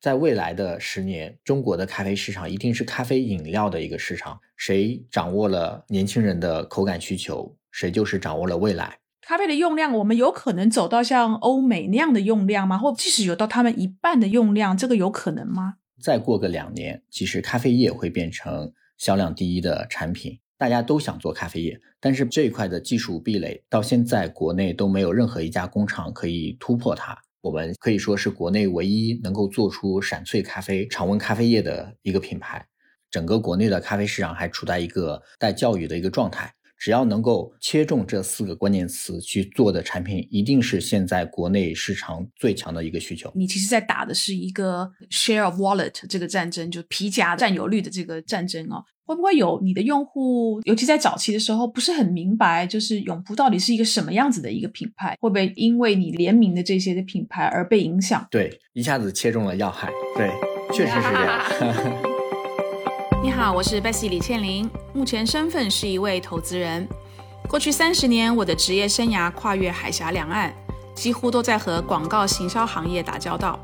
在未来的十年，中国的咖啡市场一定是咖啡饮料的一个市场。谁掌握了年轻人的口感需求，谁就是掌握了未来。咖啡的用量，我们有可能走到像欧美那样的用量吗？或即使有到他们一半的用量，这个有可能吗？再过个两年，其实咖啡液会变成销量第一的产品。大家都想做咖啡液，但是这一块的技术壁垒到现在国内都没有任何一家工厂可以突破它。我们可以说是国内唯一能够做出闪萃咖啡、常温咖啡液的一个品牌。整个国内的咖啡市场还处在一个待教育的一个状态。只要能够切中这四个关键词去做的产品，一定是现在国内市场最强的一个需求。你其实在打的是一个 share of wallet 这个战争，就皮夹占有率的这个战争哦。会不会有你的用户，尤其在早期的时候，不是很明白，就是永璞到底是一个什么样子的一个品牌？会不会因为你联名的这些的品牌而被影响？对，一下子切中了要害。对，确实是这样。好，我是 Bessy 李倩玲，目前身份是一位投资人。过去三十年，我的职业生涯跨越海峡两岸，几乎都在和广告行销行业打交道。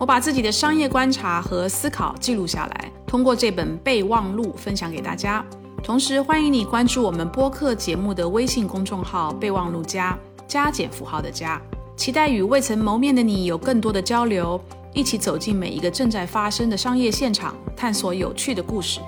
我把自己的商业观察和思考记录下来，通过这本备忘录分享给大家。同时，欢迎你关注我们播客节目的微信公众号“备忘录加加减符号的加”，期待与未曾谋面的你有更多的交流。一起走进每一个正在发生的商业现场，探索有趣的故事。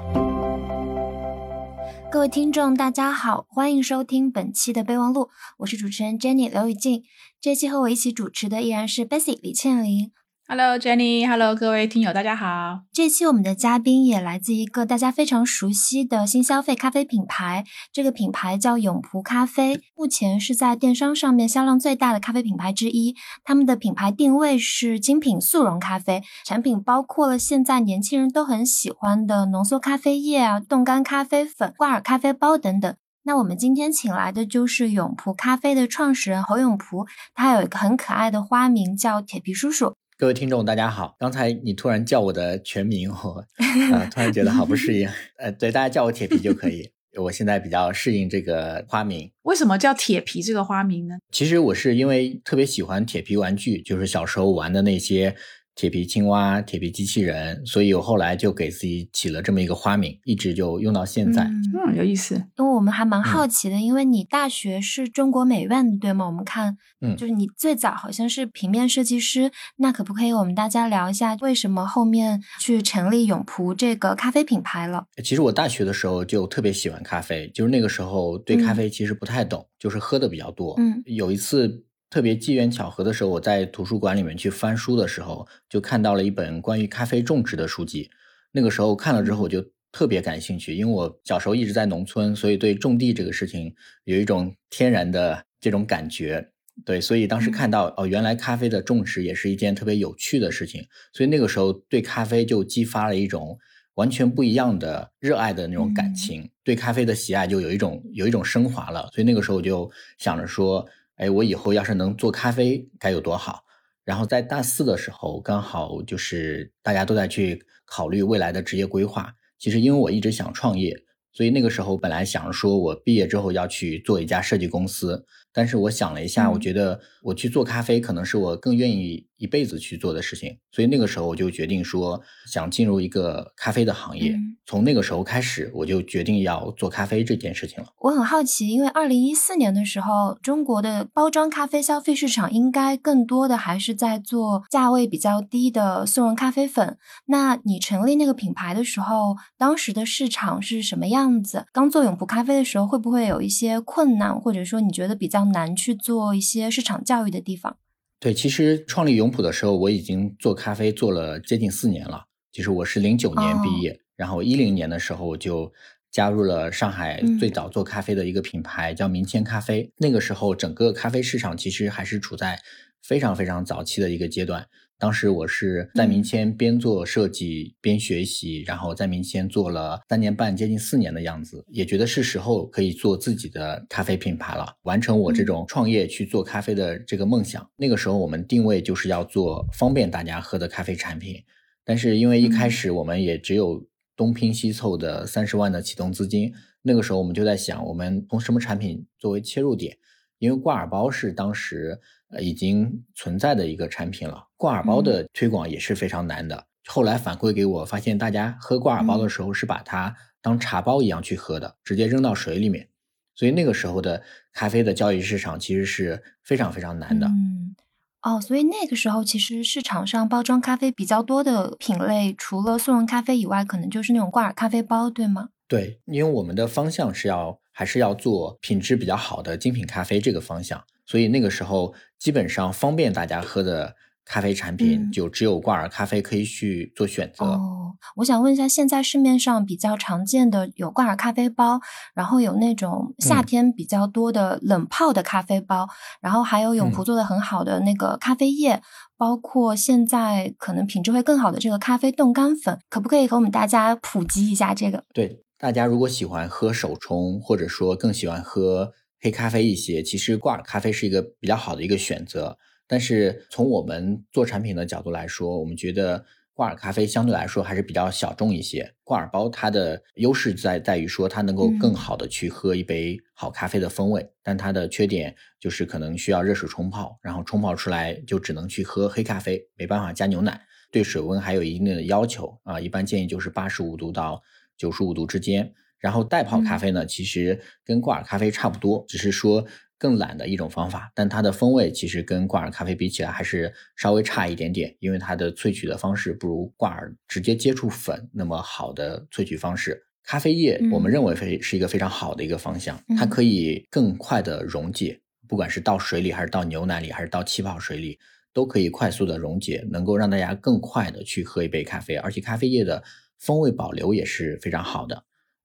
各位听众，大家好，欢迎收听本期的备忘录，我是主持人 Jenny 刘雨静。这期和我一起主持的依然是 Bessy 李倩玲。Hello Jenny，Hello 各位听友，大家好。这期我们的嘉宾也来自一个大家非常熟悉的新消费咖啡品牌，这个品牌叫永璞咖啡，目前是在电商上面销量最大的咖啡品牌之一。他们的品牌定位是精品速溶咖啡，产品包括了现在年轻人都很喜欢的浓缩咖啡液啊、冻干咖啡粉、挂耳咖啡包等等。那我们今天请来的就是永璞咖啡的创始人侯永璞，他有一个很可爱的花名叫铁皮叔叔。各位听众，大家好！刚才你突然叫我的全名，我啊 突然觉得好不适应。呃，对，大家叫我铁皮就可以。我现在比较适应这个花名。为什么叫铁皮这个花名呢？其实我是因为特别喜欢铁皮玩具，就是小时候玩的那些。铁皮青蛙、铁皮机器人，所以我后来就给自己起了这么一个花名，一直就用到现在。嗯，有意思。因为我们还蛮好奇的，因为你大学是中国美院的，对吗？我们看，嗯，就是你最早好像是平面设计师，那可不可以我们大家聊一下，为什么后面去成立永璞这个咖啡品牌了？其实我大学的时候就特别喜欢咖啡，就是那个时候对咖啡其实不太懂，就是喝的比较多。嗯，有一次。特别机缘巧合的时候，我在图书馆里面去翻书的时候，就看到了一本关于咖啡种植的书籍。那个时候看了之后，我就特别感兴趣，因为我小时候一直在农村，所以对种地这个事情有一种天然的这种感觉。对，所以当时看到哦，原来咖啡的种植也是一件特别有趣的事情，所以那个时候对咖啡就激发了一种完全不一样的热爱的那种感情，对咖啡的喜爱就有一种有一种升华了。所以那个时候我就想着说。哎，我以后要是能做咖啡该有多好！然后在大四的时候，刚好就是大家都在去考虑未来的职业规划。其实因为我一直想创业，所以那个时候本来想着说我毕业之后要去做一家设计公司。但是我想了一下，我觉得我去做咖啡可能是我更愿意一辈子去做的事情，所以那个时候我就决定说想进入一个咖啡的行业。从那个时候开始，我就决定要做咖啡这件事情了。我很好奇，因为二零一四年的时候，中国的包装咖啡消费市场应该更多的还是在做价位比较低的速溶咖啡粉。那你成立那个品牌的时候，当时的市场是什么样子？刚做永璞咖啡的时候，会不会有一些困难，或者说你觉得比较？难去做一些市场教育的地方。对，其实创立永璞的时候，我已经做咖啡做了接近四年了。其实我是零九年毕业，然后一零年的时候就加入了上海最早做咖啡的一个品牌，叫明谦咖啡。那个时候，整个咖啡市场其实还是处在非常非常早期的一个阶段。当时我是在明谦边做设计边学习，然后在明谦做了三年半，接近四年的样子，也觉得是时候可以做自己的咖啡品牌了，完成我这种创业去做咖啡的这个梦想。那个时候我们定位就是要做方便大家喝的咖啡产品，但是因为一开始我们也只有东拼西凑的三十万的启动资金，那个时候我们就在想，我们从什么产品作为切入点？因为挂耳包是当时。呃，已经存在的一个产品了。挂耳包的推广也是非常难的，后来反馈给我，发现大家喝挂耳包的时候是把它当茶包一样去喝的，直接扔到水里面。所以那个时候的咖啡的交易市场其实是非常非常难的。嗯，哦，所以那个时候其实市场上包装咖啡比较多的品类，除了速溶咖啡以外，可能就是那种挂耳咖啡包，对吗？对，因为我们的方向是要还是要做品质比较好的精品咖啡这个方向，所以那个时候基本上方便大家喝的。咖啡产品就只有挂耳咖啡可以去做选择。哦，我想问一下，现在市面上比较常见的有挂耳咖啡包，然后有那种夏天比较多的冷泡的咖啡包，然后还有永璞做的很好的那个咖啡液，包括现在可能品质会更好的这个咖啡冻干粉，可不可以和我们大家普及一下这个？对，大家如果喜欢喝手冲，或者说更喜欢喝黑咖啡一些，其实挂耳咖啡是一个比较好的一个选择。但是从我们做产品的角度来说，我们觉得挂耳咖啡相对来说还是比较小众一些。挂耳包它的优势在在于说它能够更好的去喝一杯好咖啡的风味，但它的缺点就是可能需要热水冲泡，然后冲泡出来就只能去喝黑咖啡，没办法加牛奶，对水温还有一定的要求啊。一般建议就是八十五度到九十五度之间。然后袋泡咖啡呢，其实跟挂耳咖啡差不多，只是说。更懒的一种方法，但它的风味其实跟挂耳咖啡比起来还是稍微差一点点，因为它的萃取的方式不如挂耳直接接触粉那么好的萃取方式。咖啡液我们认为非是一个非常好的一个方向，它可以更快的溶解，不管是到水里还是到牛奶里还是到气泡水里，都可以快速的溶解，能够让大家更快的去喝一杯咖啡，而且咖啡液的风味保留也是非常好的。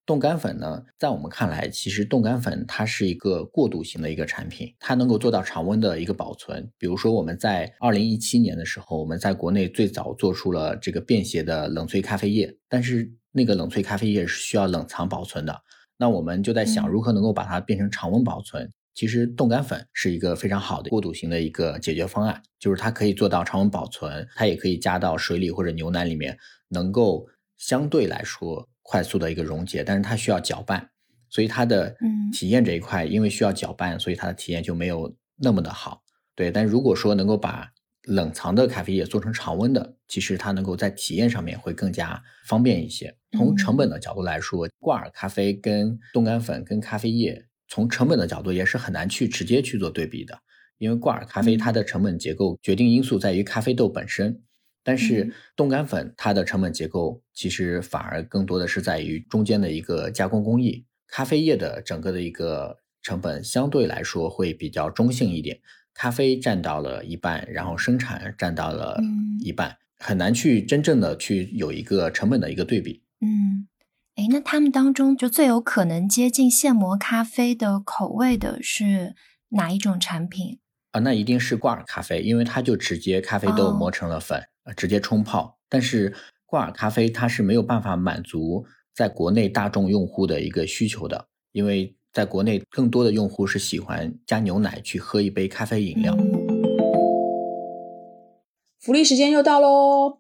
冻干粉呢，在我们看来，其实冻干粉它是一个过渡型的一个产品，它能够做到常温的一个保存。比如说，我们在二零一七年的时候，我们在国内最早做出了这个便携的冷萃咖啡液，但是那个冷萃咖啡液是需要冷藏保存的。那我们就在想，如何能够把它变成常温保存？其实冻干粉是一个非常好的过渡型的一个解决方案，就是它可以做到常温保存，它也可以加到水里或者牛奶里面，能够相对来说。快速的一个溶解，但是它需要搅拌，所以它的体验这一块，因为需要搅拌，所以它的体验就没有那么的好。对，但如果说能够把冷藏的咖啡液做成常温的，其实它能够在体验上面会更加方便一些。从成本的角度来说，挂耳咖啡跟冻干粉跟咖啡液，从成本的角度也是很难去直接去做对比的，因为挂耳咖啡它的成本结构决定因素在于咖啡豆本身。但是冻干粉它的成本结构其实反而更多的是在于中间的一个加工工艺。咖啡液的整个的一个成本相对来说会比较中性一点，咖啡占到了一半，然后生产占到了一半，很难去真正的去有一个成本的一个对比。嗯，哎，那他们当中就最有可能接近现磨咖啡的口味的是哪一种产品？啊，那一定是挂耳咖啡，因为它就直接咖啡豆磨成了粉。直接冲泡，但是挂耳咖啡它是没有办法满足在国内大众用户的一个需求的，因为在国内更多的用户是喜欢加牛奶去喝一杯咖啡饮料。福利时间又到喽！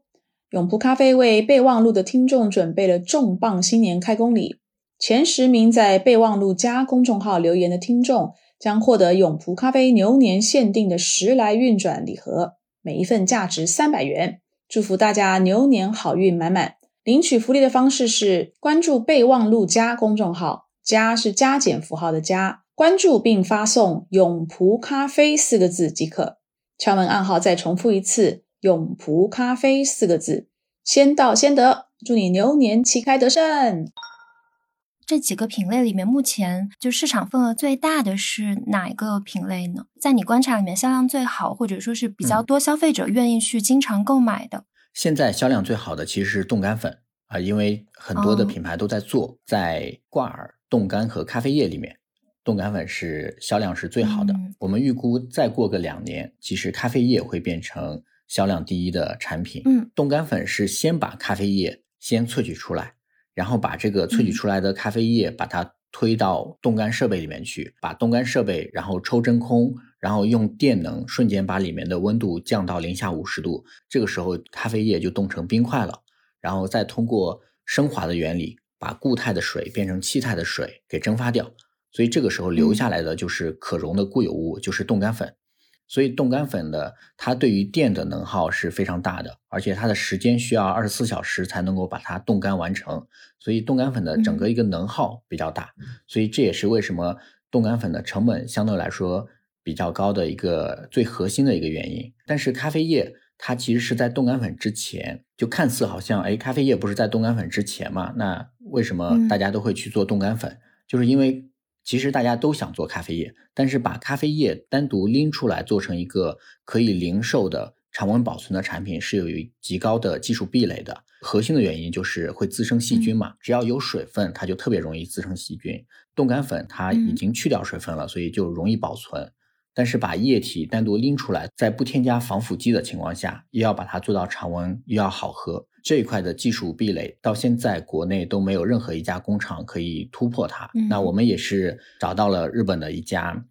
永璞咖啡为备忘录的听众准备了重磅新年开工礼，前十名在备忘录加公众号留言的听众将获得永璞咖啡牛年限定的时来运转礼盒。每一份价值三百元，祝福大家牛年好运满满。领取福利的方式是关注备忘录加公众号，加是加减符号的加，关注并发送“永璞咖啡”四个字即可。敲门暗号再重复一次“永璞咖啡”四个字，先到先得。祝你牛年旗开得胜。这几个品类里面，目前就市场份额最大的是哪一个品类呢？在你观察里面，销量最好，或者说是比较多消费者愿意去经常购买的？现在销量最好的其实是冻干粉啊，因为很多的品牌都在做，在挂耳、冻干和咖啡液里面，冻干粉是销量是最好的。我们预估再过个两年，其实咖啡液会变成销量第一的产品。嗯，冻干粉是先把咖啡液先萃取出来。然后把这个萃取出来的咖啡液，把它推到冻干设备里面去，把冻干设备然后抽真空，然后用电能瞬间把里面的温度降到零下五十度，这个时候咖啡液就冻成冰块了，然后再通过升华的原理，把固态的水变成气态的水给蒸发掉，所以这个时候留下来的就是可溶的固有物，就是冻干粉。所以冻干粉的它对于电的能耗是非常大的，而且它的时间需要二十四小时才能够把它冻干完成，所以冻干粉的整个一个能耗比较大，所以这也是为什么冻干粉的成本相对来说比较高的一个最核心的一个原因。但是咖啡液它其实是在冻干粉之前，就看似好像哎，咖啡液不是在冻干粉之前嘛？那为什么大家都会去做冻干粉？就是因为。其实大家都想做咖啡液，但是把咖啡液单独拎出来做成一个可以零售的常温保存的产品，是有极高的技术壁垒的。核心的原因就是会滋生细菌嘛，只要有水分，它就特别容易滋生细菌。冻干粉它已经去掉水分了，所以就容易保存。但是把液体单独拎出来，在不添加防腐剂的情况下，又要把它做到常温，又要好喝，这一块的技术壁垒到现在国内都没有任何一家工厂可以突破它。那我们也是找到了日本的一家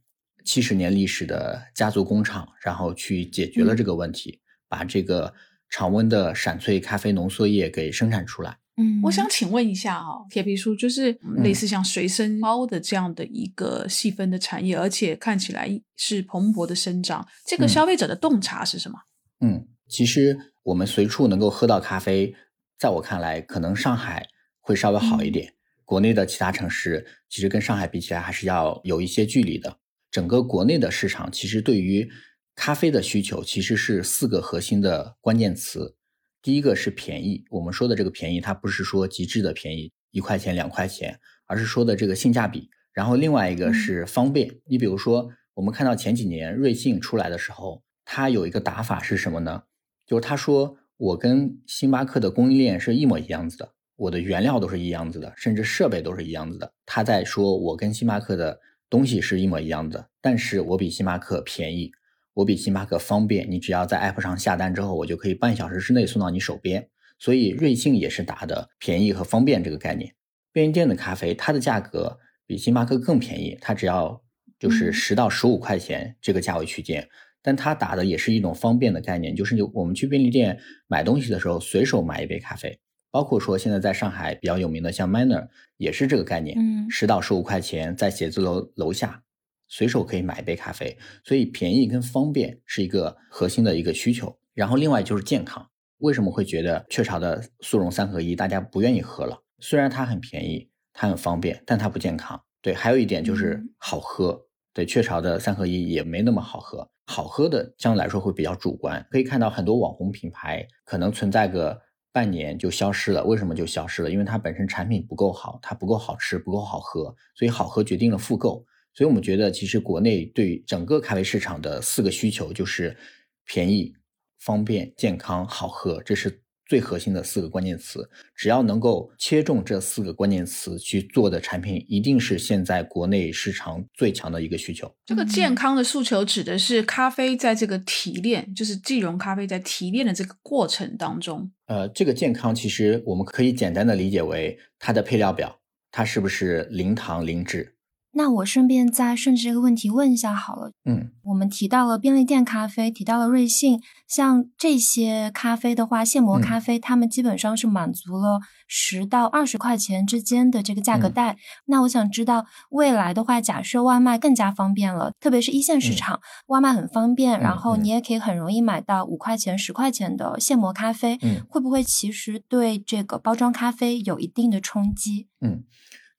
七十年历史的家族工厂，然后去解决了这个问题，把这个常温的闪萃咖啡浓缩液给生产出来。嗯，我想请问一下哈，铁皮书就是类似像随身包的这样的一个细分的产业，而且看起来是蓬勃的生长。这个消费者的洞察是什么？嗯，其实我们随处能够喝到咖啡，在我看来，可能上海会稍微好一点，国内的其他城市其实跟上海比起来还是要有一些距离的。整个国内的市场其实对于咖啡的需求其实是四个核心的关键词。第一个是便宜，我们说的这个便宜，它不是说极致的便宜，一块钱两块钱，而是说的这个性价比。然后另外一个是方便。你比如说，我们看到前几年瑞幸出来的时候，它有一个打法是什么呢？就是他说我跟星巴克的供应链是一模一样子的，我的原料都是一样子的，甚至设备都是一样子的。他在说我跟星巴克的东西是一模一样的，但是我比星巴克便宜。我比星巴克方便，你只要在 App 上下单之后，我就可以半小时之内送到你手边。所以瑞幸也是打的便宜和方便这个概念。便利店的咖啡，它的价格比星巴克更便宜，它只要就是十到十五块钱这个价位区间。但它打的也是一种方便的概念，就是我们去便利店买东西的时候，随手买一杯咖啡。包括说现在在上海比较有名的像 Manner 也是这个概念，嗯，十到十五块钱在写字楼楼下。随手可以买一杯咖啡，所以便宜跟方便是一个核心的一个需求。然后另外就是健康，为什么会觉得雀巢的速溶三合一大家不愿意喝了？虽然它很便宜，它很方便，但它不健康。对，还有一点就是好喝。对，雀巢的三合一也没那么好喝，好喝的相对来说会比较主观。可以看到很多网红品牌可能存在个半年就消失了，为什么就消失了？因为它本身产品不够好，它不够好吃，不够好喝，所以好喝决定了复购。所以我们觉得，其实国内对整个咖啡市场的四个需求就是便宜、方便、健康、好喝，这是最核心的四个关键词。只要能够切中这四个关键词去做的产品，一定是现在国内市场最强的一个需求。这个健康的诉求指的是咖啡在这个提炼，就是即溶咖啡在提炼的这个过程当中。呃，这个健康其实我们可以简单的理解为它的配料表，它是不是零糖零脂？那我顺便再顺着这个问题问一下好了。嗯，我们提到了便利店咖啡，提到了瑞幸，像这些咖啡的话，现磨咖啡，他们基本上是满足了十到二十块钱之间的这个价格带。那我想知道，未来的话，假设外卖更加方便了，特别是一线市场，外卖很方便，然后你也可以很容易买到五块钱、十块钱的现磨咖啡，会不会其实对这个包装咖啡有一定的冲击？嗯。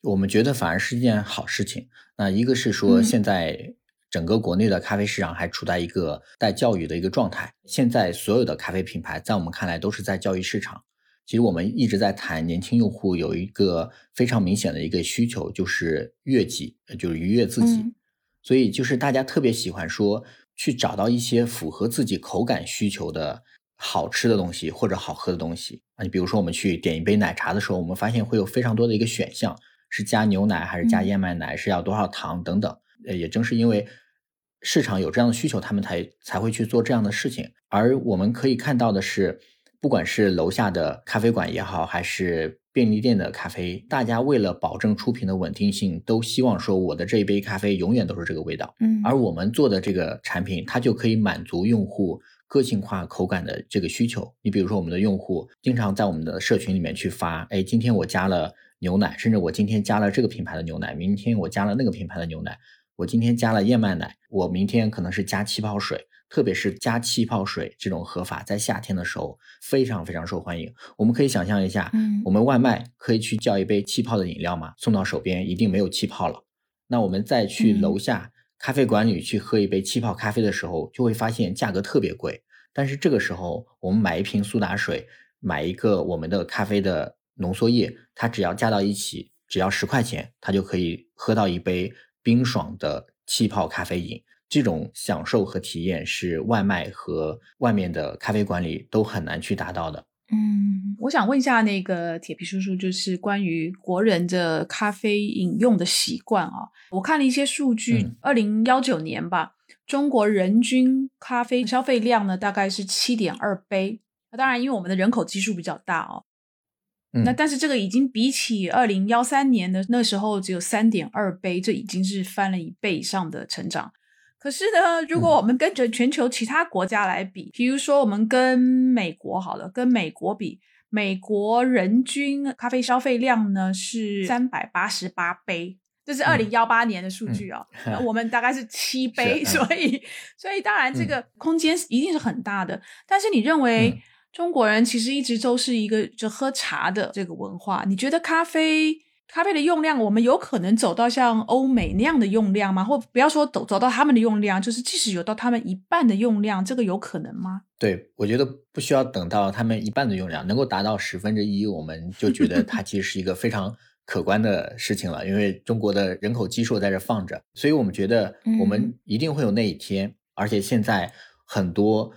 我们觉得反而是一件好事情。那一个是说，现在整个国内的咖啡市场还处在一个待教育的一个状态。现在所有的咖啡品牌，在我们看来都是在教育市场。其实我们一直在谈年轻用户有一个非常明显的一个需求，就是悦己，就是愉悦自己。所以就是大家特别喜欢说去找到一些符合自己口感需求的好吃的东西或者好喝的东西啊。你比如说我们去点一杯奶茶的时候，我们发现会有非常多的一个选项。是加牛奶还是加燕麦奶？是要多少糖等等？呃，也正是因为市场有这样的需求，他们才才会去做这样的事情。而我们可以看到的是，不管是楼下的咖啡馆也好，还是便利店的咖啡，大家为了保证出品的稳定性，都希望说我的这一杯咖啡永远都是这个味道。嗯，而我们做的这个产品，它就可以满足用户个性化口感的这个需求。你比如说，我们的用户经常在我们的社群里面去发，哎，今天我加了。牛奶，甚至我今天加了这个品牌的牛奶，明天我加了那个品牌的牛奶，我今天加了燕麦奶，我明天可能是加气泡水，特别是加气泡水这种喝法，在夏天的时候非常非常受欢迎。我们可以想象一下，嗯，我们外卖可以去叫一杯气泡的饮料吗？送到手边一定没有气泡了。那我们再去楼下咖啡馆里去喝一杯气泡咖啡的时候，就会发现价格特别贵。但是这个时候，我们买一瓶苏打水，买一个我们的咖啡的浓缩液，它只要加到一起，只要十块钱，它就可以喝到一杯冰爽的气泡咖啡饮。这种享受和体验是外卖和外面的咖啡馆里都很难去达到的。嗯，我想问一下那个铁皮叔叔，就是关于国人的咖啡饮用的习惯啊。我看了一些数据，二零幺九年吧。中国人均咖啡消费量呢，大概是七点二杯。那当然，因为我们的人口基数比较大哦。那但是这个已经比起二零幺三年的那时候只有三点二杯，这已经是翻了一倍以上的成长。可是呢，如果我们跟着全球其他国家来比，比如说我们跟美国好了，跟美国比，美国人均咖啡消费量呢是三百八十八杯。这是二零幺八年的数据哦，我们大概是七 杯，所以所以当然这个空间一定是很大的。但是你认为中国人其实一直都是一个就喝茶的这个文化，你觉得咖啡咖啡的用量，我们有可能走到像欧美那样的用量吗？或不要说走走到他们的用量，就是即使有到他们一半的用量，这个有可能吗？对，我觉得不需要等到他们一半的用量，能够达到十分之一，我们就觉得它其实是一个非常。可观的事情了，因为中国的人口基数在这放着，所以我们觉得我们一定会有那一天。而且现在很多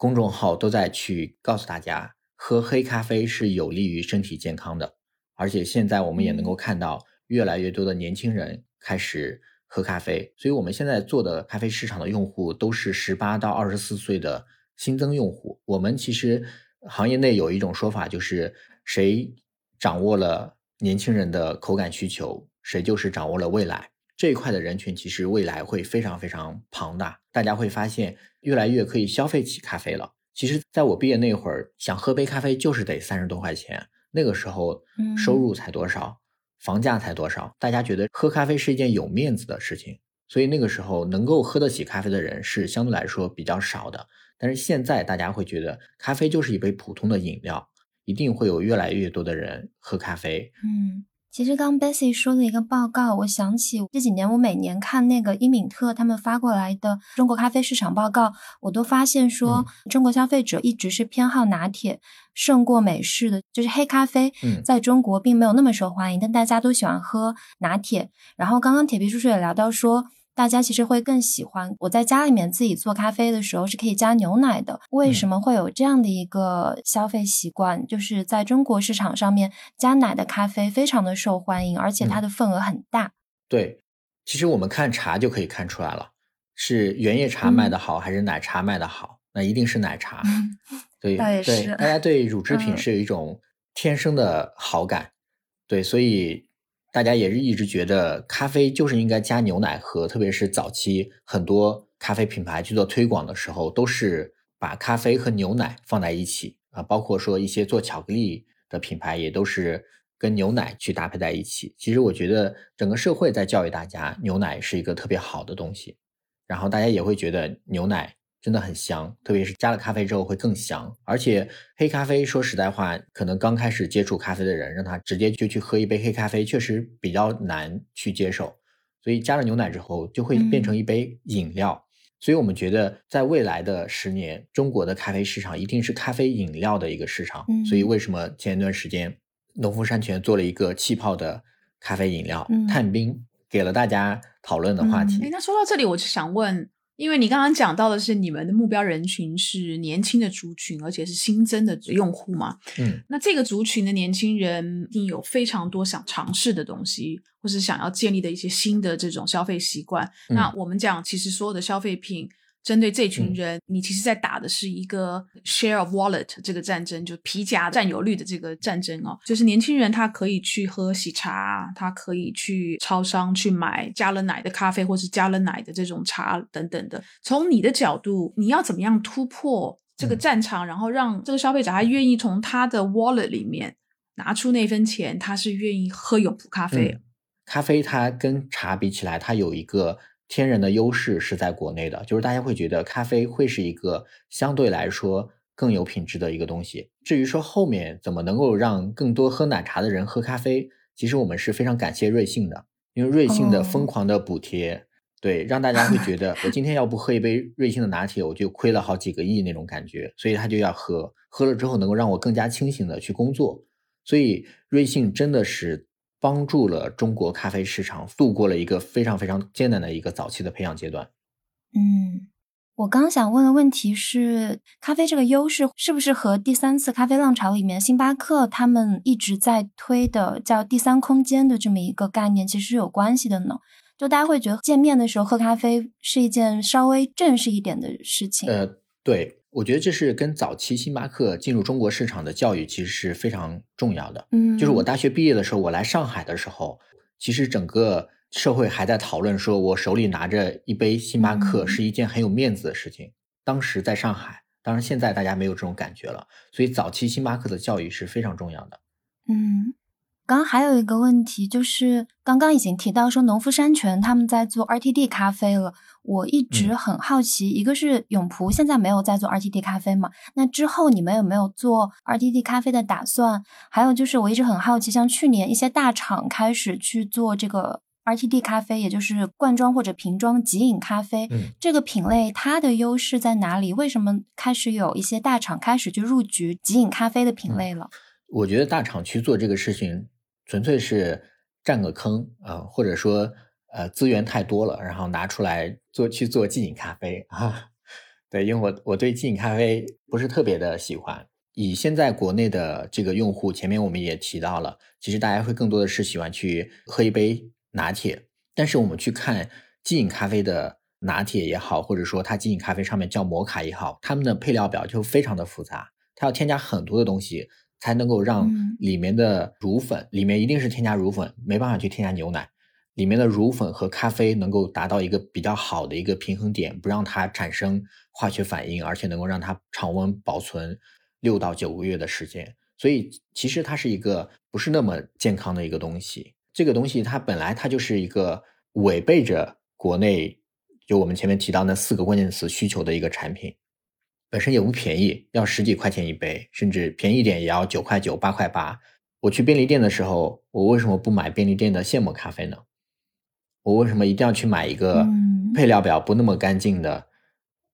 公众号都在去告诉大家，喝黑咖啡是有利于身体健康的。而且现在我们也能够看到，越来越多的年轻人开始喝咖啡。所以我们现在做的咖啡市场的用户都是十八到二十四岁的新增用户。我们其实行业内有一种说法，就是谁掌握了。年轻人的口感需求，谁就是掌握了未来这一块的人群，其实未来会非常非常庞大。大家会发现，越来越可以消费起咖啡了。其实，在我毕业那会儿，想喝杯咖啡就是得三十多块钱。那个时候，收入才多少，房价才多少，大家觉得喝咖啡是一件有面子的事情。所以那个时候，能够喝得起咖啡的人是相对来说比较少的。但是现在，大家会觉得咖啡就是一杯普通的饮料。一定会有越来越多的人喝咖啡。嗯，其实刚 Bessy 说的一个报告，我想起这几年我每年看那个伊敏特他们发过来的中国咖啡市场报告，我都发现说中国消费者一直是偏好拿铁胜过美式的，就是黑咖啡在中国并没有那么受欢迎，但大家都喜欢喝拿铁。然后刚刚铁皮叔叔也聊到说。大家其实会更喜欢我在家里面自己做咖啡的时候是可以加牛奶的。为什么会有这样的一个消费习惯？就是在中国市场上面加奶的咖啡非常的受欢迎，而且它的份额很大。对，其实我们看茶就可以看出来了，是原叶茶卖的好还是奶茶卖的好？那一定是奶茶。对对，大家对乳制品是有一种天生的好感。对，所以。大家也是一直觉得咖啡就是应该加牛奶喝，特别是早期很多咖啡品牌去做推广的时候，都是把咖啡和牛奶放在一起啊，包括说一些做巧克力的品牌也都是跟牛奶去搭配在一起。其实我觉得整个社会在教育大家，牛奶是一个特别好的东西，然后大家也会觉得牛奶。真的很香，特别是加了咖啡之后会更香。而且黑咖啡，说实在话，可能刚开始接触咖啡的人，让他直接就去喝一杯黑咖啡，确实比较难去接受。所以加了牛奶之后，就会变成一杯饮料。所以我们觉得，在未来的十年，中国的咖啡市场一定是咖啡饮料的一个市场。所以为什么前一段时间，农夫山泉做了一个气泡的咖啡饮料嗯探冰，给了大家讨论的话题。那说到这里，我就想问。因为你刚刚讲到的是你们的目标人群是年轻的族群，而且是新增的用户嘛？嗯，那这个族群的年轻人一定有非常多想尝试的东西，或是想要建立的一些新的这种消费习惯。那我们讲，其实所有的消费品。针对这群人，你其实在打的是一个 share of wallet 这个战争，就皮夹占有率的这个战争哦。就是年轻人他可以去喝喜茶，他可以去超商去买加了奶的咖啡，或是加了奶的这种茶等等的。从你的角度，你要怎么样突破这个战场，然后让这个消费者他愿意从他的 wallet 里面拿出那分钱，他是愿意喝永璞咖啡。咖啡它跟茶比起来，它有一个天然的优势是在国内的，就是大家会觉得咖啡会是一个相对来说更有品质的一个东西。至于说后面怎么能够让更多喝奶茶的人喝咖啡，其实我们是非常感谢瑞幸的，因为瑞幸的疯狂的补贴，对让大家会觉得我今天要不喝一杯瑞幸的拿铁，我就亏了好几个亿那种感觉，所以他就要喝，喝了之后能够让我更加清醒的去工作。所以瑞幸真的是。帮助了中国咖啡市场度过了一个非常非常艰难的一个早期的培养阶段。嗯，我刚想问的问题是，咖啡这个优势是不是和第三次咖啡浪潮里面星巴克他们一直在推的叫第三空间的这么一个概念其实是有关系的呢？就大家会觉得见面的时候喝咖啡是一件稍微正式一点的事情。呃，对。我觉得这是跟早期星巴克进入中国市场的教育其实是非常重要的。嗯，就是我大学毕业的时候，我来上海的时候，其实整个社会还在讨论，说我手里拿着一杯星巴克是一件很有面子的事情。当时在上海，当然现在大家没有这种感觉了。所以早期星巴克的教育是非常重要的。嗯。刚刚还有一个问题，就是刚刚已经提到说农夫山泉他们在做 RTD 咖啡了。我一直很好奇，一个是永璞现在没有在做 RTD 咖啡嘛？那之后你们有没有做 RTD 咖啡的打算？还有就是我一直很好奇，像去年一些大厂开始去做这个 RTD 咖啡，也就是罐装或者瓶装即饮咖啡，这个品类它的优势在哪里？为什么开始有一些大厂开始去入局即饮咖啡的品类了？我觉得大厂去做这个事情。纯粹是占个坑啊，或者说呃资源太多了，然后拿出来做去做即饮咖啡啊。对，因为我我对即饮咖啡不是特别的喜欢。以现在国内的这个用户，前面我们也提到了，其实大家会更多的是喜欢去喝一杯拿铁。但是我们去看即饮咖啡的拿铁也好，或者说它即饮咖啡上面叫摩卡也好，他们的配料表就非常的复杂，它要添加很多的东西。才能够让里面的乳粉，里面一定是添加乳粉，没办法去添加牛奶。里面的乳粉和咖啡能够达到一个比较好的一个平衡点，不让它产生化学反应，而且能够让它常温保存六到九个月的时间。所以其实它是一个不是那么健康的一个东西。这个东西它本来它就是一个违背着国内就我们前面提到那四个关键词需求的一个产品。本身也不便宜，要十几块钱一杯，甚至便宜一点也要九块九、八块八。我去便利店的时候，我为什么不买便利店的现磨咖啡呢？我为什么一定要去买一个配料表不那么干净的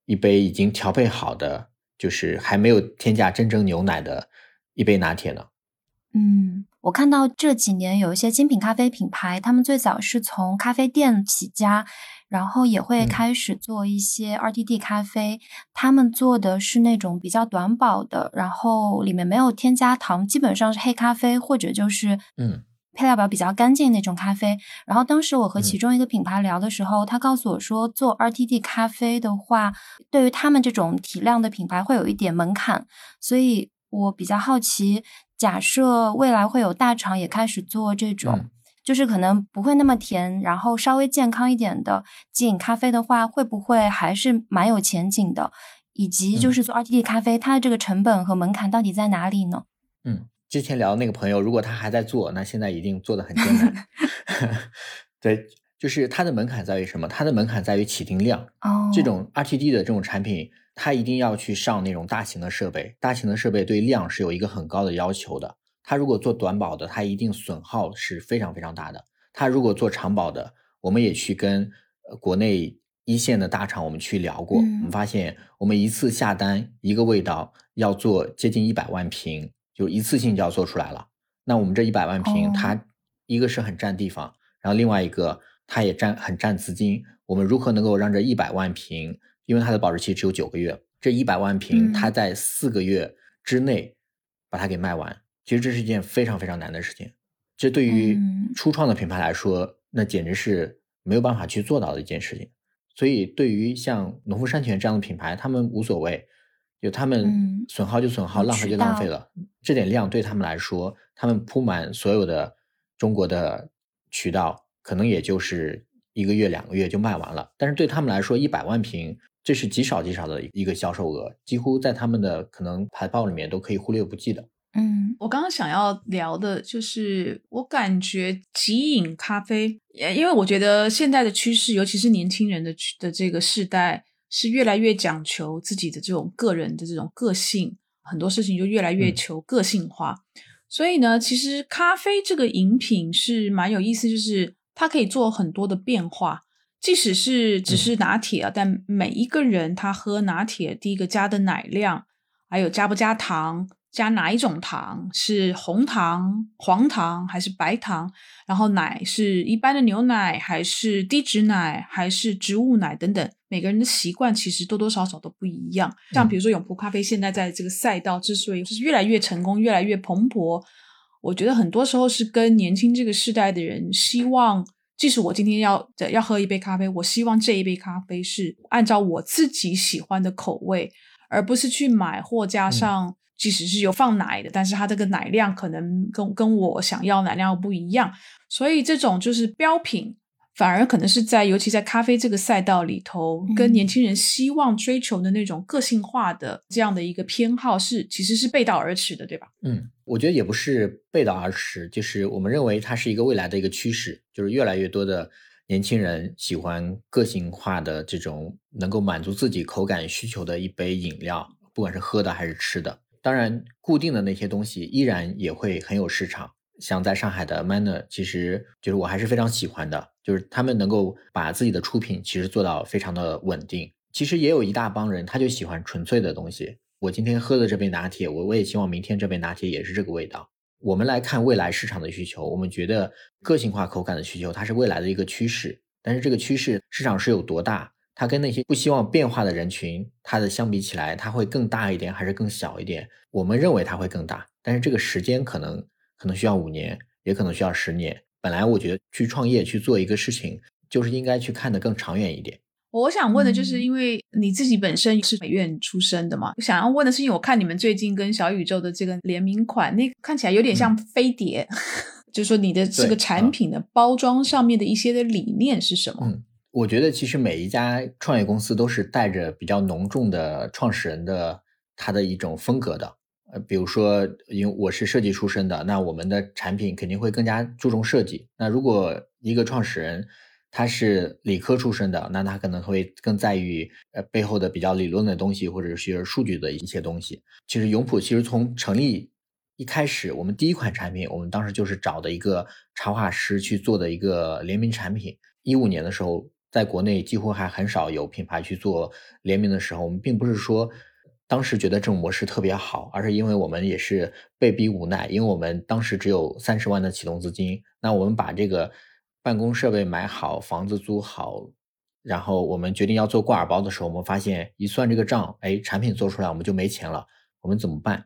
一杯已经调配好的，就是还没有添加真正牛奶的一杯拿铁呢？嗯，我看到这几年有一些精品咖啡品牌，他们最早是从咖啡店起家。然后也会开始做一些 RTD 咖啡，他们做的是那种比较短保的，然后里面没有添加糖，基本上是黑咖啡或者就是嗯配料表比较干净那种咖啡。然后当时我和其中一个品牌聊的时候，他告诉我说，做 RTD 咖啡的话，对于他们这种体量的品牌会有一点门槛，所以我比较好奇，假设未来会有大厂也开始做这种。就是可能不会那么甜，然后稍微健康一点的即饮咖啡的话，会不会还是蛮有前景的？以及就是做 RTD 咖啡，它的这个成本和门槛到底在哪里呢？嗯，之前聊的那个朋友，如果他还在做，那现在一定做的很艰难。对，就是它的门槛在于什么？它的门槛在于起订量。哦，这种 RTD 的这种产品，它一定要去上那种大型的设备，大型的设备对量是有一个很高的要求的。它如果做短保的，它一定损耗是非常非常大的。它如果做长保的，我们也去跟国内一线的大厂我们去聊过，我们发现我们一次下单一个味道要做接近一百万瓶，就一次性就要做出来了。那我们这一百万瓶，它一个是很占地方，然后另外一个它也占很占资金。我们如何能够让这一百万瓶，因为它的保质期只有九个月，这一百万瓶它在四个月之内把它给卖完？其实这是一件非常非常难的事情，这对于初创的品牌来说，那简直是没有办法去做到的一件事情。所以，对于像农夫山泉这样的品牌，他们无所谓，就他们损耗就损耗，浪费就浪费了。这点量对他们来说，他们铺满所有的中国的渠道，可能也就是一个月、两个月就卖完了。但是对他们来说，一百万瓶，这是极少极少的一个销售额，几乎在他们的可能财报里面都可以忽略不计的。嗯，我刚刚想要聊的就是，我感觉即饮咖啡，因为我觉得现在的趋势，尤其是年轻人的的这个世代，是越来越讲求自己的这种个人的这种个性，很多事情就越来越求个性化。所以呢，其实咖啡这个饮品是蛮有意思，就是它可以做很多的变化，即使是只是拿铁啊，但每一个人他喝拿铁，第一个加的奶量，还有加不加糖。加哪一种糖？是红糖、黄糖还是白糖？然后奶是一般的牛奶还是低脂奶还是植物奶等等？每个人的习惯其实多多少少都不一样。像比如说永璞咖啡现在在这个赛道之所以就是越来越成功、越来越蓬勃，我觉得很多时候是跟年轻这个世代的人希望，即使我今天要要喝一杯咖啡，我希望这一杯咖啡是按照我自己喜欢的口味，而不是去买货加上。即使是有放奶的，但是它这个奶量可能跟跟我想要奶量不一样，所以这种就是标品，反而可能是在尤其在咖啡这个赛道里头，跟年轻人希望追求的那种个性化的这样的一个偏好是其实是背道而驰的，对吧？嗯，我觉得也不是背道而驰，就是我们认为它是一个未来的一个趋势，就是越来越多的年轻人喜欢个性化的这种能够满足自己口感需求的一杯饮料，不管是喝的还是吃的。当然，固定的那些东西依然也会很有市场。像在上海的 Manner，其实就是我还是非常喜欢的，就是他们能够把自己的出品其实做到非常的稳定。其实也有一大帮人，他就喜欢纯粹的东西。我今天喝的这杯拿铁，我我也希望明天这杯拿铁也是这个味道。我们来看未来市场的需求，我们觉得个性化口感的需求，它是未来的一个趋势。但是这个趋势市场是有多大？它跟那些不希望变化的人群，它的相比起来，它会更大一点还是更小一点？我们认为它会更大，但是这个时间可能可能需要五年，也可能需要十年。本来我觉得去创业去做一个事情，就是应该去看得更长远一点。我想问的就是，因为你自己本身是美院出身的嘛，我想要问的是，因为我看你们最近跟小宇宙的这个联名款，那看起来有点像飞碟，就是说你的这个产品的包装上面的一些的理念是什么？我觉得其实每一家创业公司都是带着比较浓重的创始人的他的一种风格的。呃，比如说，因为我是设计出身的，那我们的产品肯定会更加注重设计。那如果一个创始人他是理科出身的，那他可能会更在于呃背后的比较理论的东西，或者是数据的一些东西。其实永璞其实从成立一开始，我们第一款产品，我们当时就是找的一个插画师去做的一个联名产品。一五年的时候。在国内几乎还很少有品牌去做联名的时候，我们并不是说当时觉得这种模式特别好，而是因为我们也是被逼无奈，因为我们当时只有三十万的启动资金，那我们把这个办公设备买好，房子租好，然后我们决定要做挂耳包的时候，我们发现一算这个账，哎，产品做出来我们就没钱了，我们怎么办？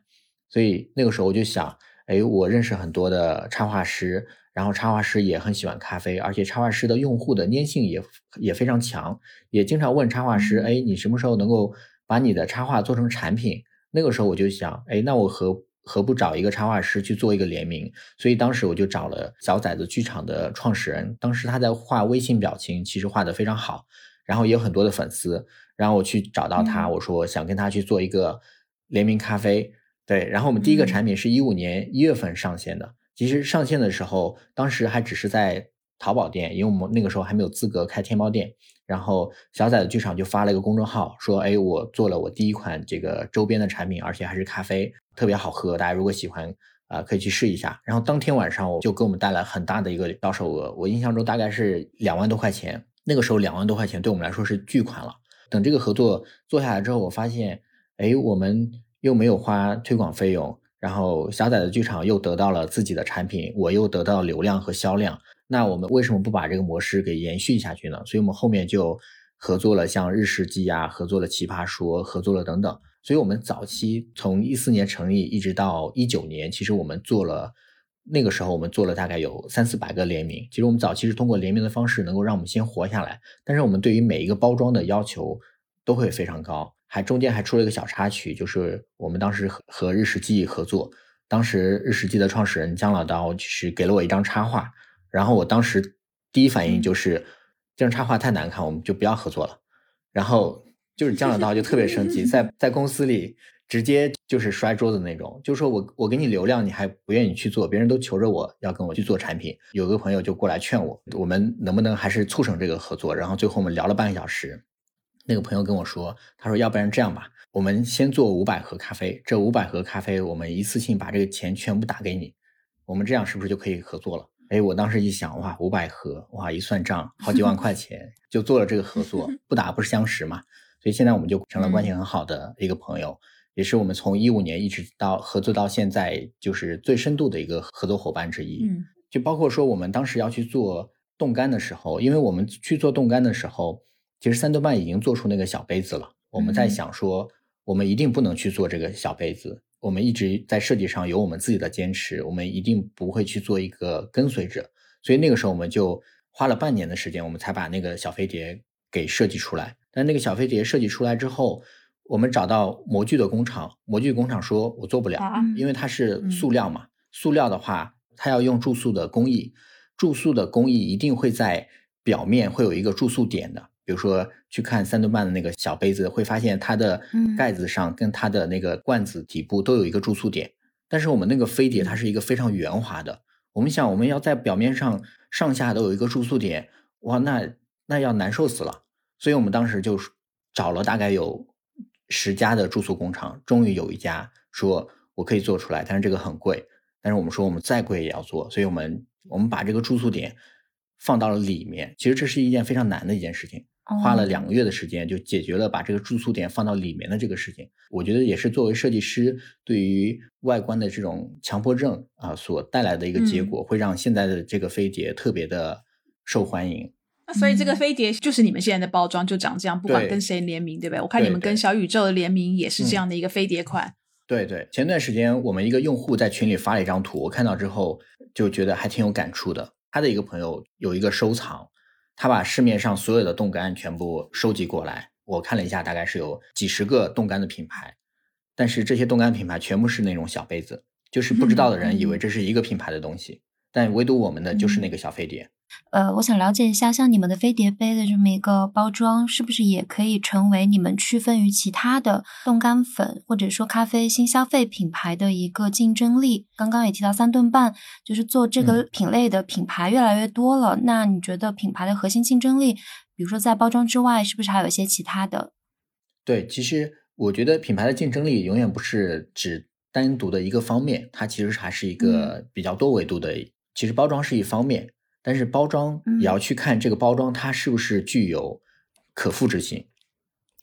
所以那个时候我就想，哎，我认识很多的插画师。然后插画师也很喜欢咖啡，而且插画师的用户的粘性也也非常强，也经常问插画师：“哎，你什么时候能够把你的插画做成产品？”那个时候我就想：“哎，那我何何不找一个插画师去做一个联名？”所以当时我就找了小崽子剧场的创始人，当时他在画微信表情，其实画的非常好，然后也有很多的粉丝，然后我去找到他，我说想跟他去做一个联名咖啡。对，然后我们第一个产品是一五年一月份上线的。其实上线的时候，当时还只是在淘宝店，因为我们那个时候还没有资格开天猫店。然后小崽的剧场就发了一个公众号，说：“哎，我做了我第一款这个周边的产品，而且还是咖啡，特别好喝。大家如果喜欢，啊，可以去试一下。”然后当天晚上我就给我们带来很大的一个销售额，我印象中大概是两万多块钱。那个时候两万多块钱对我们来说是巨款了。等这个合作做下来之后，我发现，哎，我们又没有花推广费用。然后小崽的剧场又得到了自己的产品，我又得到流量和销量，那我们为什么不把这个模式给延续下去呢？所以我们后面就合作了像日世纪啊，合作了奇葩说，合作了等等。所以我们早期从一四年成立一直到一九年，其实我们做了那个时候我们做了大概有三四百个联名。其实我们早期是通过联名的方式能够让我们先活下来，但是我们对于每一个包装的要求都会非常高。还中间还出了一个小插曲，就是我们当时和和日食记合作，当时日食记的创始人姜老刀就是给了我一张插画，然后我当时第一反应就是这张插画太难看，我们就不要合作了。然后就是姜老刀就特别生气，在在公司里直接就是摔桌子那种，就说我我给你流量，你还不愿意去做，别人都求着我要跟我去做产品。有个朋友就过来劝我，我们能不能还是促成这个合作？然后最后我们聊了半个小时，那个朋友跟我说，他说要不然这样吧，我们先做五百盒咖啡，这五百盒咖啡我们一次性把这个钱全部打给你，我们这样是不是就可以合作了？哎，我当时一想，哇，五百盒，哇，一算账好几万块钱，就做了这个合作，不打不相识嘛，所以现在我们就成了关系很好的一个朋友。也是我们从一五年一直到合作到现在，就是最深度的一个合作伙伴之一。嗯，就包括说我们当时要去做冻干的时候，因为我们去做冻干的时候，其实三顿半已经做出那个小杯子了。我们在想说，我们一定不能去做这个小杯子。我们一直在设计上有我们自己的坚持，我们一定不会去做一个跟随者。所以那个时候我们就花了半年的时间，我们才把那个小飞碟给设计出来。但那个小飞碟设计出来之后，我们找到模具的工厂，模具工厂说我做不了，因为它是塑料嘛。塑料的话，它要用注塑的工艺，注塑的工艺一定会在表面会有一个注塑点的。比如说去看三顿半的那个小杯子，会发现它的盖子上跟它的那个罐子底部都有一个注塑点。但是我们那个飞碟它是一个非常圆滑的，我们想我们要在表面上上下都有一个注塑点，哇，那那要难受死了。所以我们当时就找了大概有。十家的注塑工厂，终于有一家说我可以做出来，但是这个很贵。但是我们说我们再贵也要做，所以我们我们把这个注塑点放到了里面。其实这是一件非常难的一件事情，花了两个月的时间就解决了把这个住宿点放到里面的这个事情。我觉得也是作为设计师对于外观的这种强迫症啊所带来的一个结果，会让现在的这个飞碟特别的受欢迎。所以这个飞碟就是你们现在的包装，就长这样，不管跟谁联名，对不对？我看你们跟小宇宙的联名也是这样的一个飞碟款。对对，前段时间我们一个用户在群里发了一张图，我看到之后就觉得还挺有感触的。他的一个朋友有一个收藏，他把市面上所有的冻干全部收集过来，我看了一下，大概是有几十个冻干的品牌，但是这些冻干品牌全部是那种小杯子，就是不知道的人以为这是一个品牌的东西，但唯独我们的就是那个小飞碟。呃，我想了解一下，像你们的飞碟杯的这么一个包装，是不是也可以成为你们区分于其他的冻干粉或者说咖啡新消费品牌的一个竞争力？刚刚也提到三顿半，就是做这个品类的品牌越来越多了。那你觉得品牌的核心竞争力，比如说在包装之外，是不是还有一些其他的？对，其实我觉得品牌的竞争力永远不是只单独的一个方面，它其实还是一个比较多维度的。其实包装是一方面。但是包装也要去看这个包装它是不是具有可复制性。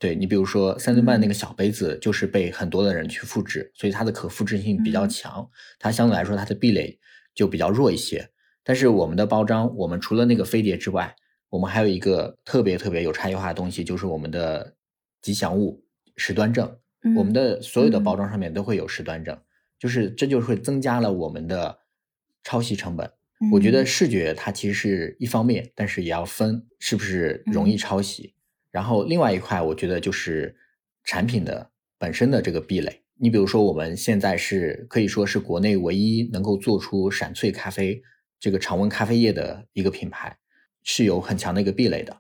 对你比如说三顿半那个小杯子，就是被很多的人去复制，所以它的可复制性比较强。它相对来说它的壁垒就比较弱一些。但是我们的包装，我们除了那个飞碟之外，我们还有一个特别特别有差异化的东西，就是我们的吉祥物时端正。我们的所有的包装上面都会有时端正，就是这就会增加了我们的抄袭成本。我觉得视觉它其实是一方面，但是也要分是不是容易抄袭。然后另外一块，我觉得就是产品的本身的这个壁垒。你比如说，我们现在是可以说是国内唯一能够做出闪萃咖啡这个常温咖啡液的一个品牌，是有很强的一个壁垒的。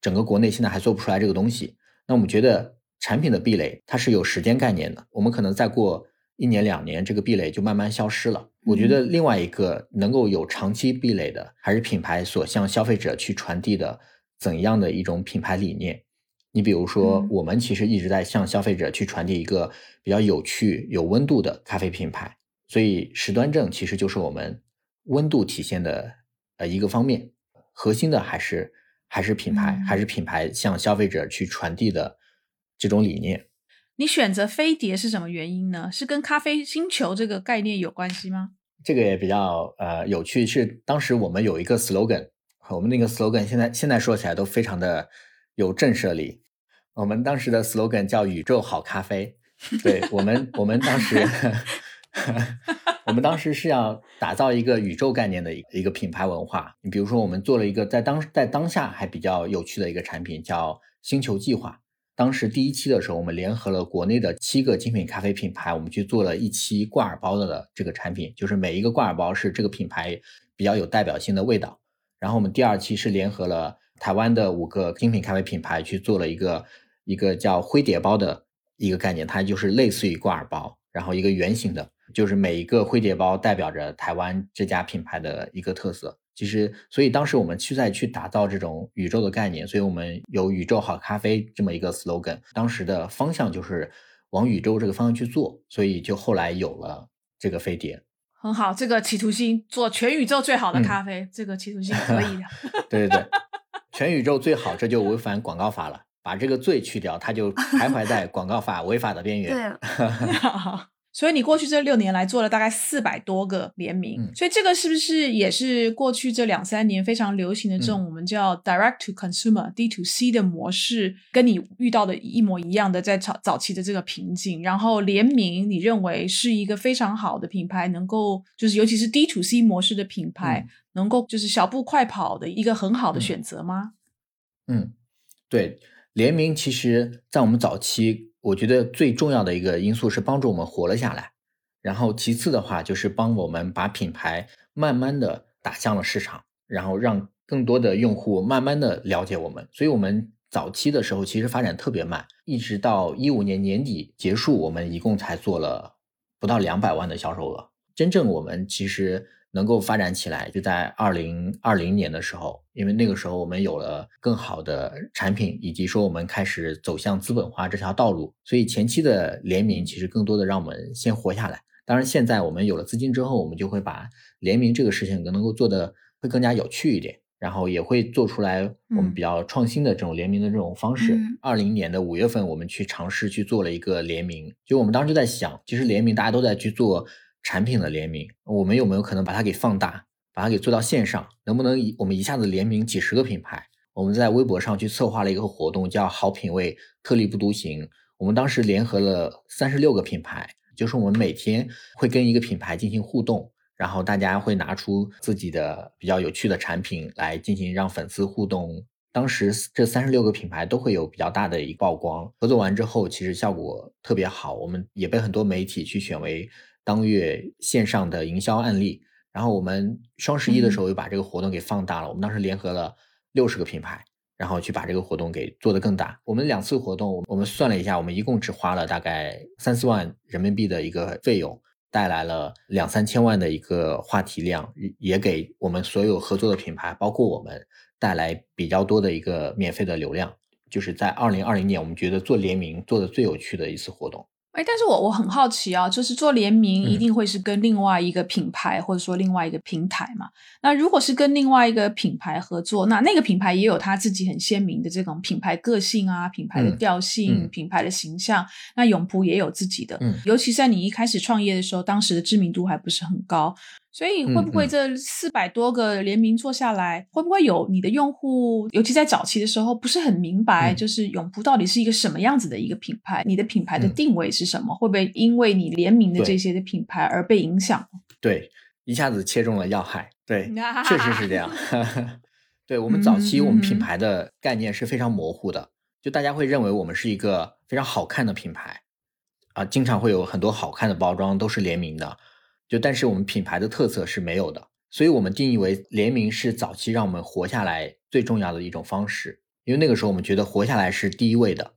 整个国内现在还做不出来这个东西。那我们觉得产品的壁垒它是有时间概念的，我们可能再过。一年两年，这个壁垒就慢慢消失了。我觉得另外一个能够有长期壁垒的，还是品牌所向消费者去传递的怎样的一种品牌理念。你比如说，我们其实一直在向消费者去传递一个比较有趣、有温度的咖啡品牌。所以，时端正其实就是我们温度体现的呃一个方面。核心的还是还是品牌，还是品牌向消费者去传递的这种理念。你选择飞碟是什么原因呢？是跟咖啡星球这个概念有关系吗？这个也比较呃有趣，是当时我们有一个 slogan，我们那个 slogan 现在现在说起来都非常的有震慑力。我们当时的 slogan 叫“宇宙好咖啡”，对我们我们当时 我们当时是要打造一个宇宙概念的一一个品牌文化。你比如说，我们做了一个在当在当下还比较有趣的一个产品，叫“星球计划”。当时第一期的时候，我们联合了国内的七个精品咖啡品牌，我们去做了一期挂耳包的这个产品，就是每一个挂耳包是这个品牌比较有代表性的味道。然后我们第二期是联合了台湾的五个精品咖啡品牌去做了一个一个叫灰碟包的一个概念，它就是类似于挂耳包，然后一个圆形的，就是每一个灰碟包代表着台湾这家品牌的一个特色。其实，所以当时我们去在去打造这种宇宙的概念，所以我们有“宇宙好咖啡”这么一个 slogan。当时的方向就是往宇宙这个方向去做，所以就后来有了这个飞碟。很好，这个企图心做全宇宙最好的咖啡，这个企图心可以的。对对对，全宇宙最好，这就违反广告法了。把这个“最”去掉，它就徘徊在广告法违法的边缘。对。所以你过去这六年来做了大概四百多个联名，所以这个是不是也是过去这两三年非常流行的这种我们叫 direct to consumer D to C 的模式，跟你遇到的一模一样的在早早期的这个瓶颈，然后联名你认为是一个非常好的品牌，能够就是尤其是 D to C 模式的品牌，能够就是小步快跑的一个很好的选择吗？嗯，对，联名其实在我们早期。我觉得最重要的一个因素是帮助我们活了下来，然后其次的话就是帮我们把品牌慢慢的打向了市场，然后让更多的用户慢慢的了解我们。所以，我们早期的时候其实发展特别慢，一直到一五年年底结束，我们一共才做了不到两百万的销售额。真正我们其实。能够发展起来，就在二零二零年的时候，因为那个时候我们有了更好的产品，以及说我们开始走向资本化这条道路，所以前期的联名其实更多的让我们先活下来。当然，现在我们有了资金之后，我们就会把联名这个事情能够做的会更加有趣一点，然后也会做出来我们比较创新的这种联名的这种方式。二零年的五月份，我们去尝试去做了一个联名，就我们当时在想，其实联名大家都在去做。产品的联名，我们有没有可能把它给放大，把它给做到线上？能不能一我们一下子联名几十个品牌？我们在微博上去策划了一个活动，叫“好品味，特立不独行”。我们当时联合了三十六个品牌，就是我们每天会跟一个品牌进行互动，然后大家会拿出自己的比较有趣的产品来进行让粉丝互动。当时这三十六个品牌都会有比较大的一曝光。合作完之后，其实效果特别好，我们也被很多媒体去选为。当月线上的营销案例，然后我们双十一的时候又把这个活动给放大了。我们当时联合了六十个品牌，然后去把这个活动给做得更大。我们两次活动，我们算了一下，我们一共只花了大概三四万人民币的一个费用，带来了两三千万的一个话题量，也给我们所有合作的品牌，包括我们带来比较多的一个免费的流量。就是在二零二零年，我们觉得做联名做的最有趣的一次活动。哎，但是我我很好奇啊，就是做联名一定会是跟另外一个品牌或者说另外一个平台嘛？那如果是跟另外一个品牌合作，那那个品牌也有他自己很鲜明的这种品牌个性啊、品牌的调性、品牌的形象。那永璞也有自己的，尤其在你一开始创业的时候，当时的知名度还不是很高。所以会不会这四百多个联名做下来，会不会有你的用户，尤其在早期的时候不是很明白，就是永璞到底是一个什么样子的一个品牌？你的品牌的定位是什么？会不会因为你联名的这些的品牌而被影响？对，一下子切中了要害。对，确实是这样。对我们早期我们品牌的概念是非常模糊的，就大家会认为我们是一个非常好看的品牌，啊，经常会有很多好看的包装都是联名的。就但是我们品牌的特色是没有的，所以我们定义为联名是早期让我们活下来最重要的一种方式。因为那个时候我们觉得活下来是第一位的，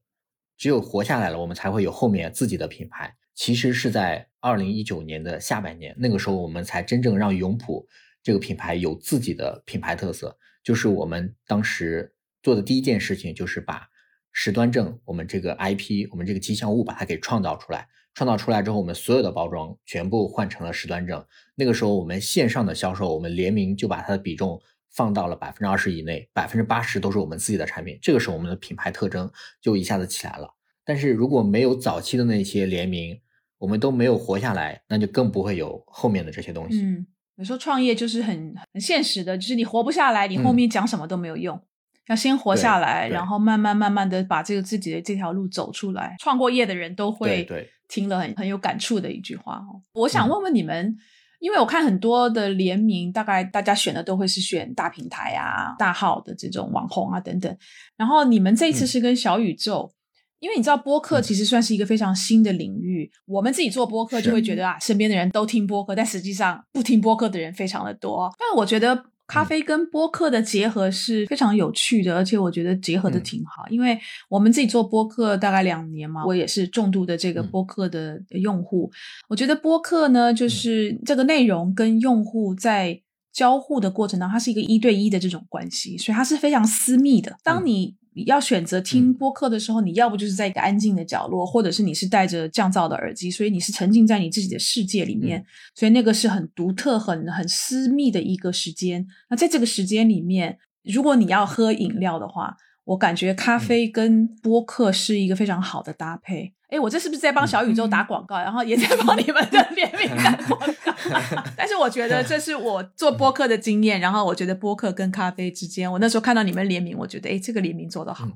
只有活下来了，我们才会有后面自己的品牌。其实是在二零一九年的下半年，那个时候我们才真正让永璞这个品牌有自己的品牌特色。就是我们当时做的第一件事情，就是把时端正我们这个 IP，我们这个吉祥物把它给创造出来。创造出来之后，我们所有的包装全部换成了时端正。那个时候，我们线上的销售，我们联名就把它的比重放到了百分之二十以内，百分之八十都是我们自己的产品。这个时候，我们的品牌特征就一下子起来了。但是如果没有早期的那些联名，我们都没有活下来，那就更不会有后面的这些东西。嗯，有时候创业就是很很现实的，就是你活不下来，你后面讲什么都没有用。要先活下来，然后慢慢慢慢的把这个自己的这条路走出来。创过业的人都会听了很很有感触的一句话哦。我想问问你们，因为我看很多的联名，大概大家选的都会是选大平台啊、大号的这种网红啊等等。然后你们这一次是跟小宇宙，因为你知道播客其实算是一个非常新的领域。我们自己做播客就会觉得啊，身边的人都听播客，但实际上不听播客的人非常的多。但我觉得。咖啡跟播客的结合是非常有趣的，而且我觉得结合的挺好。因为我们自己做播客大概两年嘛，我也是重度的这个播客的用户。我觉得播客呢，就是这个内容跟用户在交互的过程当中，它是一个一对一的这种关系，所以它是非常私密的。当你你要选择听播客的时候，你要不就是在一个安静的角落，或者是你是戴着降噪的耳机，所以你是沉浸在你自己的世界里面，所以那个是很独特、很很私密的一个时间。那在这个时间里面，如果你要喝饮料的话，我感觉咖啡跟播客是一个非常好的搭配。哎，我这是不是在帮小宇宙打广告，然后也在帮你们的联名打广告？但是我觉得这是我做播客的经验，然后我觉得播客跟咖啡之间，我那时候看到你们联名，我觉得哎，这个联名做得好。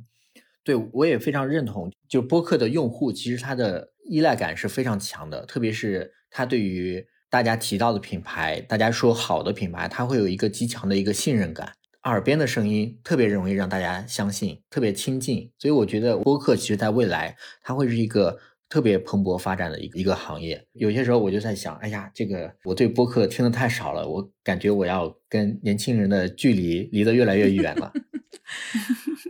对，我也非常认同。就播客的用户，其实他的依赖感是非常强的，特别是他对于大家提到的品牌，大家说好的品牌，他会有一个极强的一个信任感。耳边的声音特别容易让大家相信，特别亲近，所以我觉得播客其实在未来它会是一个特别蓬勃发展的一个一个行业。有些时候我就在想，哎呀，这个我对播客听的太少了，我感觉我要跟年轻人的距离离得越来越远了。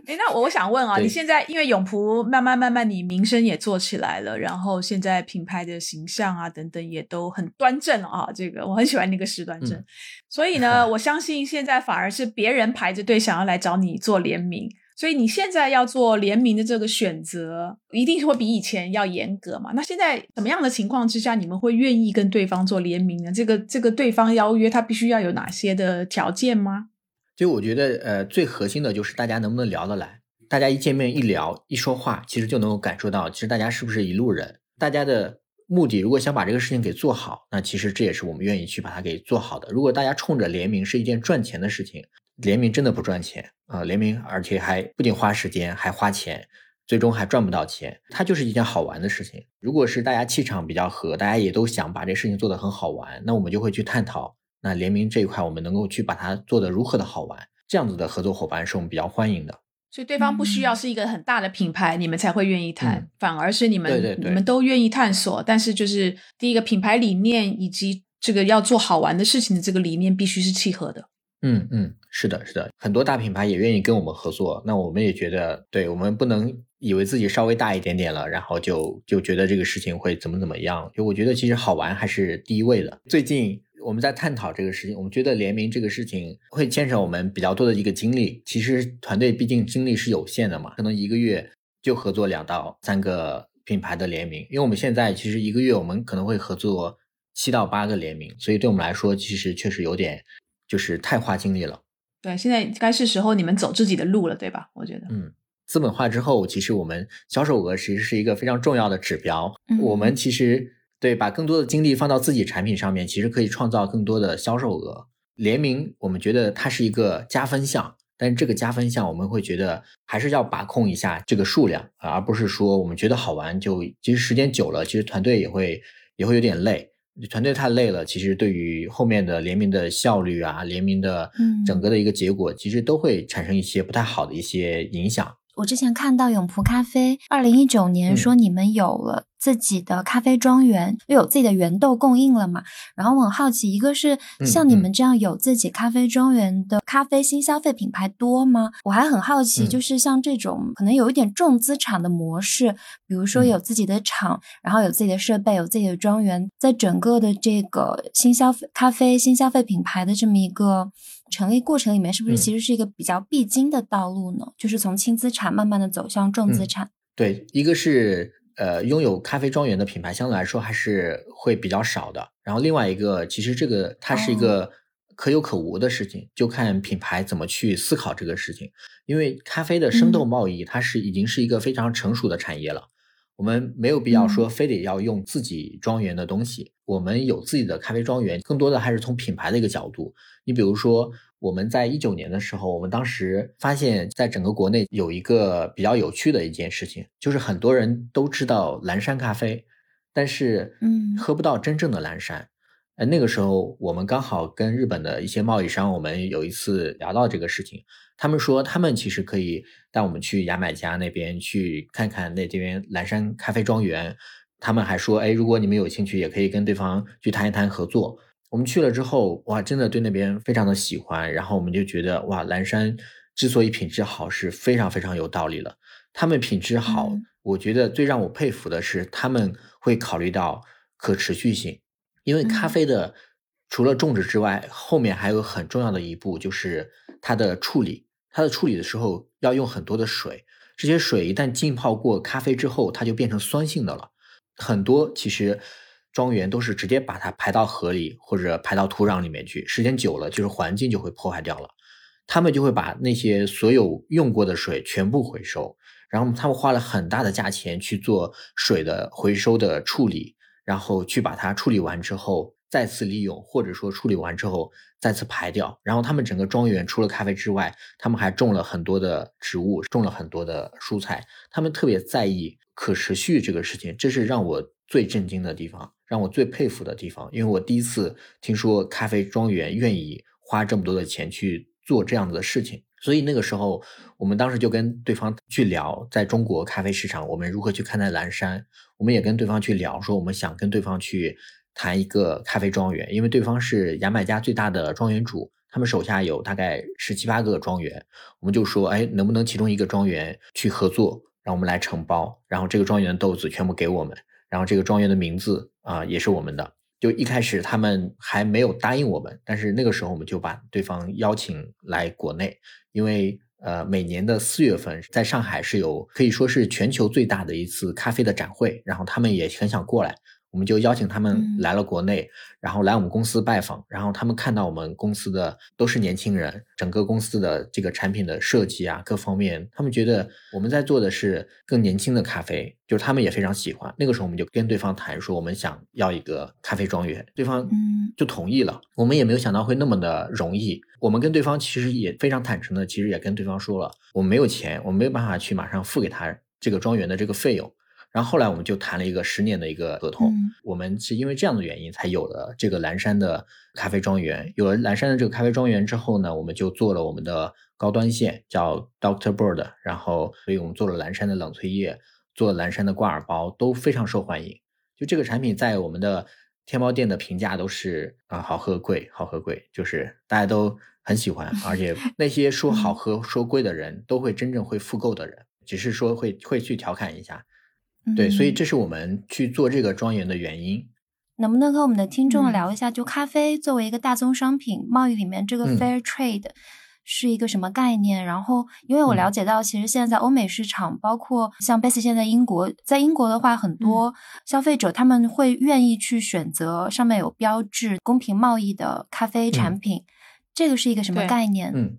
哎，那我我想问啊，你现在因为永璞慢慢慢慢，你名声也做起来了，然后现在品牌的形象啊等等也都很端正啊，这个我很喜欢那个时端正。所以呢，我相信现在反而是别人排着队想要来找你做联名，所以你现在要做联名的这个选择，一定会比以前要严格嘛？那现在什么样的情况之下，你们会愿意跟对方做联名呢？这个这个对方邀约他必须要有哪些的条件吗？就我觉得，呃，最核心的就是大家能不能聊得来。大家一见面一聊一说话，其实就能够感受到，其实大家是不是一路人。大家的目的，如果想把这个事情给做好，那其实这也是我们愿意去把它给做好的。如果大家冲着联名是一件赚钱的事情，联名真的不赚钱啊！联名而且还不仅花时间，还花钱，最终还赚不到钱。它就是一件好玩的事情。如果是大家气场比较合，大家也都想把这事情做得很好玩，那我们就会去探讨，那联名这一块我们能够去把它做得如何的好玩。这样子的合作伙伴是我们比较欢迎的，所以对方不需要是一个很大的品牌，你们才会愿意谈，反而是你们对对对，你们都愿意探索。但是就是第一个品牌理念以及这个要做好玩的事情的这个理念必须是契合的。嗯嗯，是的，是的，很多大品牌也愿意跟我们合作，那我们也觉得，对我们不能以为自己稍微大一点点了，然后就就觉得这个事情会怎么怎么样。就我觉得其实好玩还是第一位的。最近。我们在探讨这个事情，我们觉得联名这个事情会牵扯我们比较多的一个精力。其实团队毕竟精力是有限的嘛，可能一个月就合作两到三个品牌的联名。因为我们现在其实一个月我们可能会合作七到八个联名，所以对我们来说其实确实有点就是太花精力了。对，现在该是时候你们走自己的路了，对吧？我觉得，嗯，资本化之后，其实我们销售额其实是一个非常重要的指标。我们其实。对，把更多的精力放到自己产品上面，其实可以创造更多的销售额。联名，我们觉得它是一个加分项，但是这个加分项，我们会觉得还是要把控一下这个数量啊，而不是说我们觉得好玩就。其实时间久了，其实团队也会也会有点累。团队太累了，其实对于后面的联名的效率啊，联名的整个的一个结果，其实都会产生一些不太好的一些影响。我之前看到永璞咖啡二零一九年说你们有了自己的咖啡庄园，又有自己的原豆供应了嘛？然后我很好奇，一个是像你们这样有自己咖啡庄园的咖啡新消费品牌多吗？我还很好奇，就是像这种可能有一点重资产的模式，比如说有自己的厂，然后有自己的设备，有自己的庄园，在整个的这个新消费咖啡新消费品牌的这么一个。成立过程里面是不是其实是一个比较必经的道路呢？就是从轻资产慢慢的走向重资产。对，一个是呃拥有咖啡庄园的品牌相对来说还是会比较少的。然后另外一个，其实这个它是一个可有可无的事情，就看品牌怎么去思考这个事情。因为咖啡的生豆贸易，它是已经是一个非常成熟的产业了。我们没有必要说非得要用自己庄园的东西，我们有自己的咖啡庄园，更多的还是从品牌的一个角度。你比如说，我们在一九年的时候，我们当时发现，在整个国内有一个比较有趣的一件事情，就是很多人都知道蓝山咖啡，但是嗯，喝不到真正的蓝山。哎，那个时候我们刚好跟日本的一些贸易商，我们有一次聊到这个事情，他们说他们其实可以带我们去牙买加那边去看看那这边蓝山咖啡庄园，他们还说，哎，如果你们有兴趣，也可以跟对方去谈一谈合作。我们去了之后，哇，真的对那边非常的喜欢。然后我们就觉得，哇，蓝山之所以品质好，是非常非常有道理了。他们品质好，我觉得最让我佩服的是，他们会考虑到可持续性。因为咖啡的除了种植之外，后面还有很重要的一步，就是它的处理。它的处理的时候要用很多的水，这些水一旦浸泡过咖啡之后，它就变成酸性的了。很多其实。庄园都是直接把它排到河里或者排到土壤里面去，时间久了就是环境就会破坏掉了。他们就会把那些所有用过的水全部回收，然后他们花了很大的价钱去做水的回收的处理，然后去把它处理完之后再次利用，或者说处理完之后再次排掉。然后他们整个庄园除了咖啡之外，他们还种了很多的植物，种了很多的蔬菜。他们特别在意可持续这个事情，这是让我最震惊的地方。让我最佩服的地方，因为我第一次听说咖啡庄园愿意花这么多的钱去做这样子的事情，所以那个时候，我们当时就跟对方去聊，在中国咖啡市场，我们如何去看待蓝山。我们也跟对方去聊，说我们想跟对方去谈一个咖啡庄园，因为对方是牙买加最大的庄园主，他们手下有大概十七八个庄园。我们就说，哎，能不能其中一个庄园去合作，让我们来承包，然后这个庄园的豆子全部给我们。然后这个庄园的名字啊也是我们的，就一开始他们还没有答应我们，但是那个时候我们就把对方邀请来国内，因为呃每年的四月份在上海是有可以说是全球最大的一次咖啡的展会，然后他们也很想过来。我们就邀请他们来了国内，然后来我们公司拜访，然后他们看到我们公司的都是年轻人，整个公司的这个产品的设计啊，各方面，他们觉得我们在做的是更年轻的咖啡，就是他们也非常喜欢。那个时候我们就跟对方谈说，我们想要一个咖啡庄园，对方就同意了。我们也没有想到会那么的容易。我们跟对方其实也非常坦诚的，其实也跟对方说了，我们没有钱，我们没有办法去马上付给他这个庄园的这个费用。然后后来我们就谈了一个十年的一个合同，我们是因为这样的原因才有了这个蓝山的咖啡庄园。有了蓝山的这个咖啡庄园之后呢，我们就做了我们的高端线，叫 Doctor Bird。然后，所以我们做了蓝山的冷萃液，做了蓝山的挂耳包，都非常受欢迎。就这个产品在我们的天猫店的评价都是啊，好喝贵，好喝贵，就是大家都很喜欢。而且 那些说好喝、说贵的人都会真正会复购的人，只是说会会去调侃一下。对，所以这是我们去做这个庄园的原因。能不能和我们的听众聊一下，就咖啡作为一个大宗商品贸易里面，这个 fair trade 是一个什么概念？然后，因为我了解到，其实现在在欧美市场，包括像 Bessy 现在英国，在英国的话，很多消费者他们会愿意去选择上面有标志公平贸易的咖啡产品。这个是一个什么概念？嗯。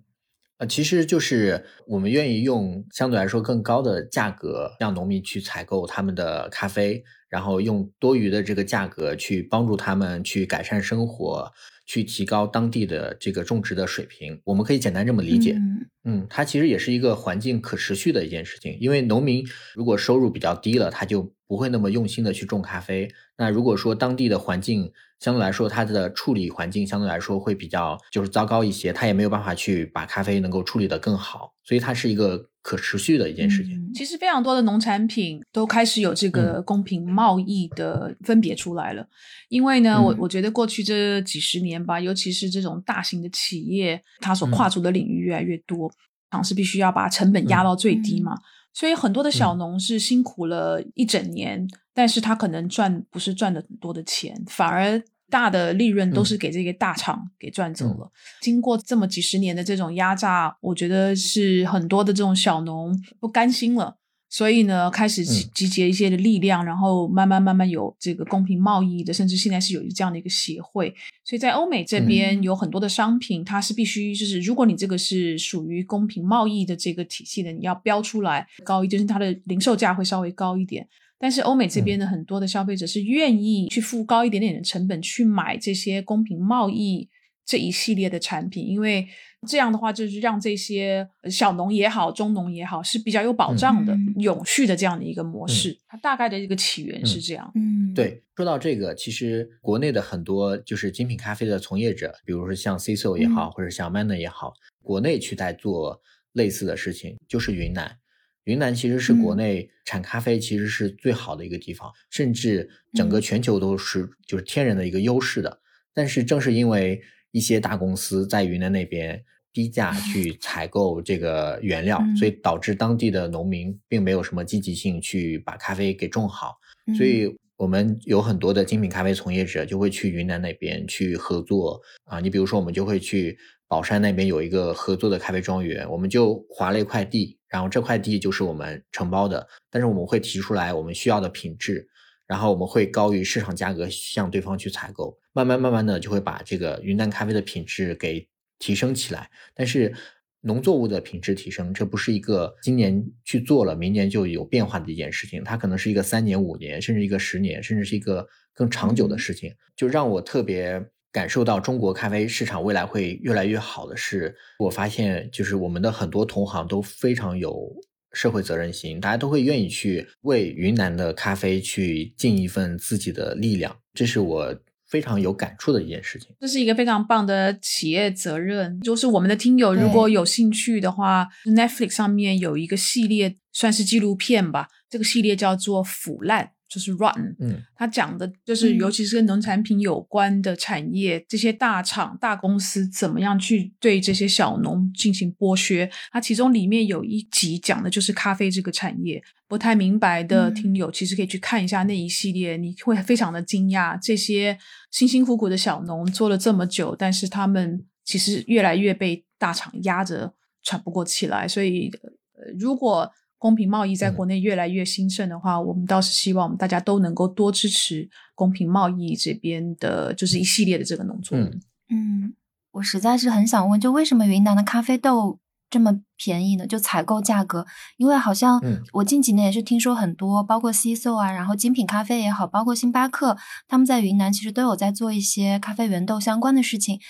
其实就是我们愿意用相对来说更高的价格，让农民去采购他们的咖啡，然后用多余的这个价格去帮助他们去改善生活，去提高当地的这个种植的水平。我们可以简单这么理解，嗯，它其实也是一个环境可持续的一件事情。因为农民如果收入比较低了，他就不会那么用心的去种咖啡。那如果说当地的环境，相对来说，它的处理环境相对来说会比较就是糟糕一些，它也没有办法去把咖啡能够处理得更好，所以它是一个可持续的一件事情。其实非常多的农产品都开始有这个公平贸易的分别出来了，因为呢，我我觉得过去这几十年吧，尤其是这种大型的企业，它所跨足的领域越来越多，尝试必须要把成本压到最低嘛，所以很多的小农是辛苦了一整年，但是他可能赚不是赚的很多的钱，反而。大的利润都是给这个大厂给赚走了。经过这么几十年的这种压榨，我觉得是很多的这种小农不甘心了，所以呢，开始集结一些的力量，然后慢慢慢慢有这个公平贸易的，甚至现在是有这样的一个协会。所以在欧美这边有很多的商品，它是必须就是，如果你这个是属于公平贸易的这个体系的，你要标出来高一就是，它的零售价会稍微高一点。但是欧美这边的很多的消费者是愿意去付高一点点的成本去买这些公平贸易这一系列的产品，因为这样的话就是让这些小农也好、中农也好是比较有保障的、永续的这样的一个模式。它大概的一个起源是这样。嗯，对。说到这个，其实国内的很多就是精品咖啡的从业者，比如说像 c i s o 也好，或者像 Manner 也好，国内去在做类似的事情，就是云南。云南其实是国内产咖啡其实是最好的一个地方，甚至整个全球都是就是天然的一个优势的。但是正是因为一些大公司在云南那边低价去采购这个原料，所以导致当地的农民并没有什么积极性去把咖啡给种好。所以我们有很多的精品咖啡从业者就会去云南那边去合作啊。你比如说，我们就会去宝山那边有一个合作的咖啡庄园，我们就划了一块地，然后这块地就是我们承包的，但是我们会提出来我们需要的品质。然后我们会高于市场价格向对方去采购，慢慢慢慢的就会把这个云南咖啡的品质给提升起来。但是农作物的品质提升，这不是一个今年去做了，明年就有变化的一件事情，它可能是一个三年、五年，甚至一个十年，甚至是一个更长久的事情。就让我特别感受到中国咖啡市场未来会越来越好的是，我发现就是我们的很多同行都非常有。社会责任心，大家都会愿意去为云南的咖啡去尽一份自己的力量，这是我非常有感触的一件事情。这是一个非常棒的企业责任。就是我们的听友如果有兴趣的话，Netflix 上面有一个系列，算是纪录片吧。这个系列叫做《腐烂》。就是 run，嗯，他讲的就是，尤其是跟农产品有关的产业，这些大厂、大公司怎么样去对这些小农进行剥削。它其中里面有一集讲的就是咖啡这个产业。不太明白的听友，其实可以去看一下那一系列，你会非常的惊讶，这些辛辛苦苦的小农做了这么久，但是他们其实越来越被大厂压着喘不过气来。所以，呃，如果公平贸易在国内越来越兴盛的话，我们倒是希望大家都能够多支持公平贸易这边的，就是一系列的这个农作物。嗯，我实在是很想问，就为什么云南的咖啡豆这么便宜呢？就采购价格，因为好像我近几年也是听说很多，包括 CISO 啊，然后精品咖啡也好，包括星巴克，他们在云南其实都有在做一些咖啡原豆相关的事情，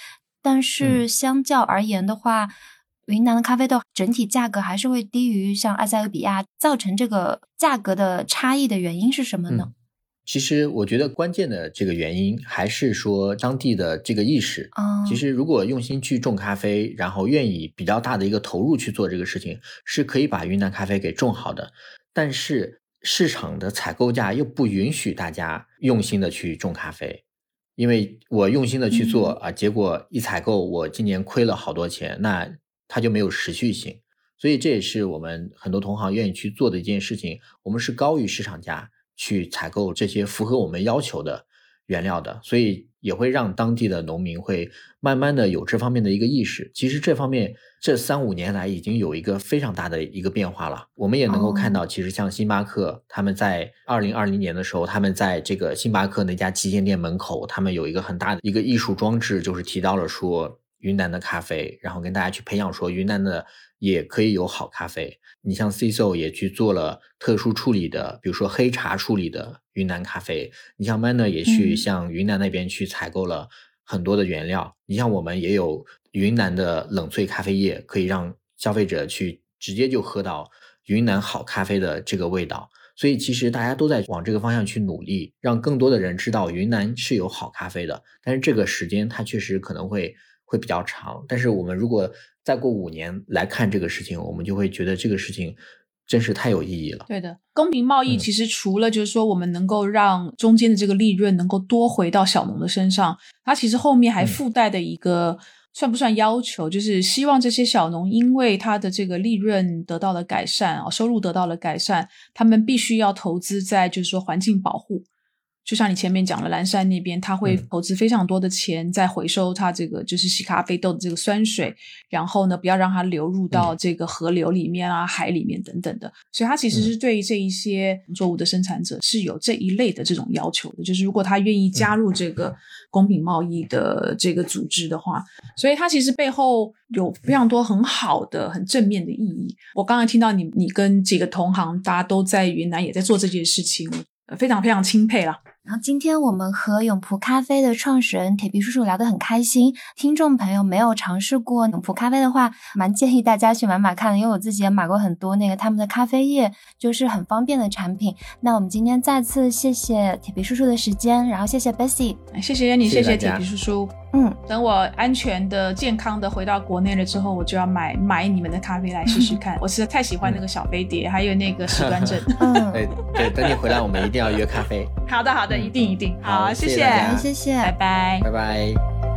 但是相较而言的话。云南的咖啡豆整体价格还是会低于像埃塞俄比亚，造成这个价格的差异的原因是什么呢？其实我觉得关键的这个原因还是说当地的这个意识。其实如果用心去种咖啡，然后愿意比较大的一个投入去做这个事情，是可以把云南咖啡给种好的。但是市场的采购价又不允许大家用心的去种咖啡，因为我用心的去做啊，结果一采购我今年亏了好多钱，那。它就没有持续性，所以这也是我们很多同行愿意去做的一件事情。我们是高于市场价去采购这些符合我们要求的原料的，所以也会让当地的农民会慢慢的有这方面的一个意识。其实这方面这三五年来已经有一个非常大的一个变化了。我们也能够看到，其实像星巴克他们在二零二零年的时候，他们在这个星巴克那家旗舰店门口，他们有一个很大的一个艺术装置，就是提到了说。云南的咖啡，然后跟大家去培养说，云南的也可以有好咖啡。你像 CISO 也去做了特殊处理的，比如说黑茶处理的云南咖啡。你像 Manner 也去向云南那边去采购了很多的原料。你像我们也有云南的冷萃咖啡液，可以让消费者去直接就喝到云南好咖啡的这个味道。所以其实大家都在往这个方向去努力，让更多的人知道云南是有好咖啡的。但是这个时间它确实可能会。会比较长，但是我们如果再过五年来看这个事情，我们就会觉得这个事情真是太有意义了。对的，公平贸易其实除了就是说我们能够让中间的这个利润能够多回到小农的身上，它其实后面还附带的一个算不算要求，就是希望这些小农因为他的这个利润得到了改善啊，收入得到了改善，他们必须要投资在就是说环境保护。就像你前面讲了，蓝山那边他会投资非常多的钱在回收他这个就是洗咖啡豆的这个酸水，然后呢不要让它流入到这个河流里面啊、海里面等等的。所以它其实是对这一些作物的生产者是有这一类的这种要求的，就是如果他愿意加入这个公平贸易的这个组织的话，所以它其实背后有非常多很好的、很正面的意义。我刚才听到你你跟几个同行，大家都在云南也在做这件事情，非常非常钦佩了。然后今天我们和永璞咖啡的创始人铁皮叔叔聊得很开心。听众朋友没有尝试过永璞咖啡的话，蛮建议大家去买买看的，因为我自己也买过很多那个他们的咖啡液，就是很方便的产品。那我们今天再次谢谢铁皮叔叔的时间，然后谢谢 Bessy，谢谢你，谢谢铁皮叔叔。嗯，等我安全的、健康的回到国内了之后，我就要买买你们的咖啡来试试看。我实在太喜欢那个小飞碟，还有那个石端正。嗯，对对，等你回来，我们一定要约咖啡。好 的好的，一定一定。好，谢谢谢谢，拜拜拜拜。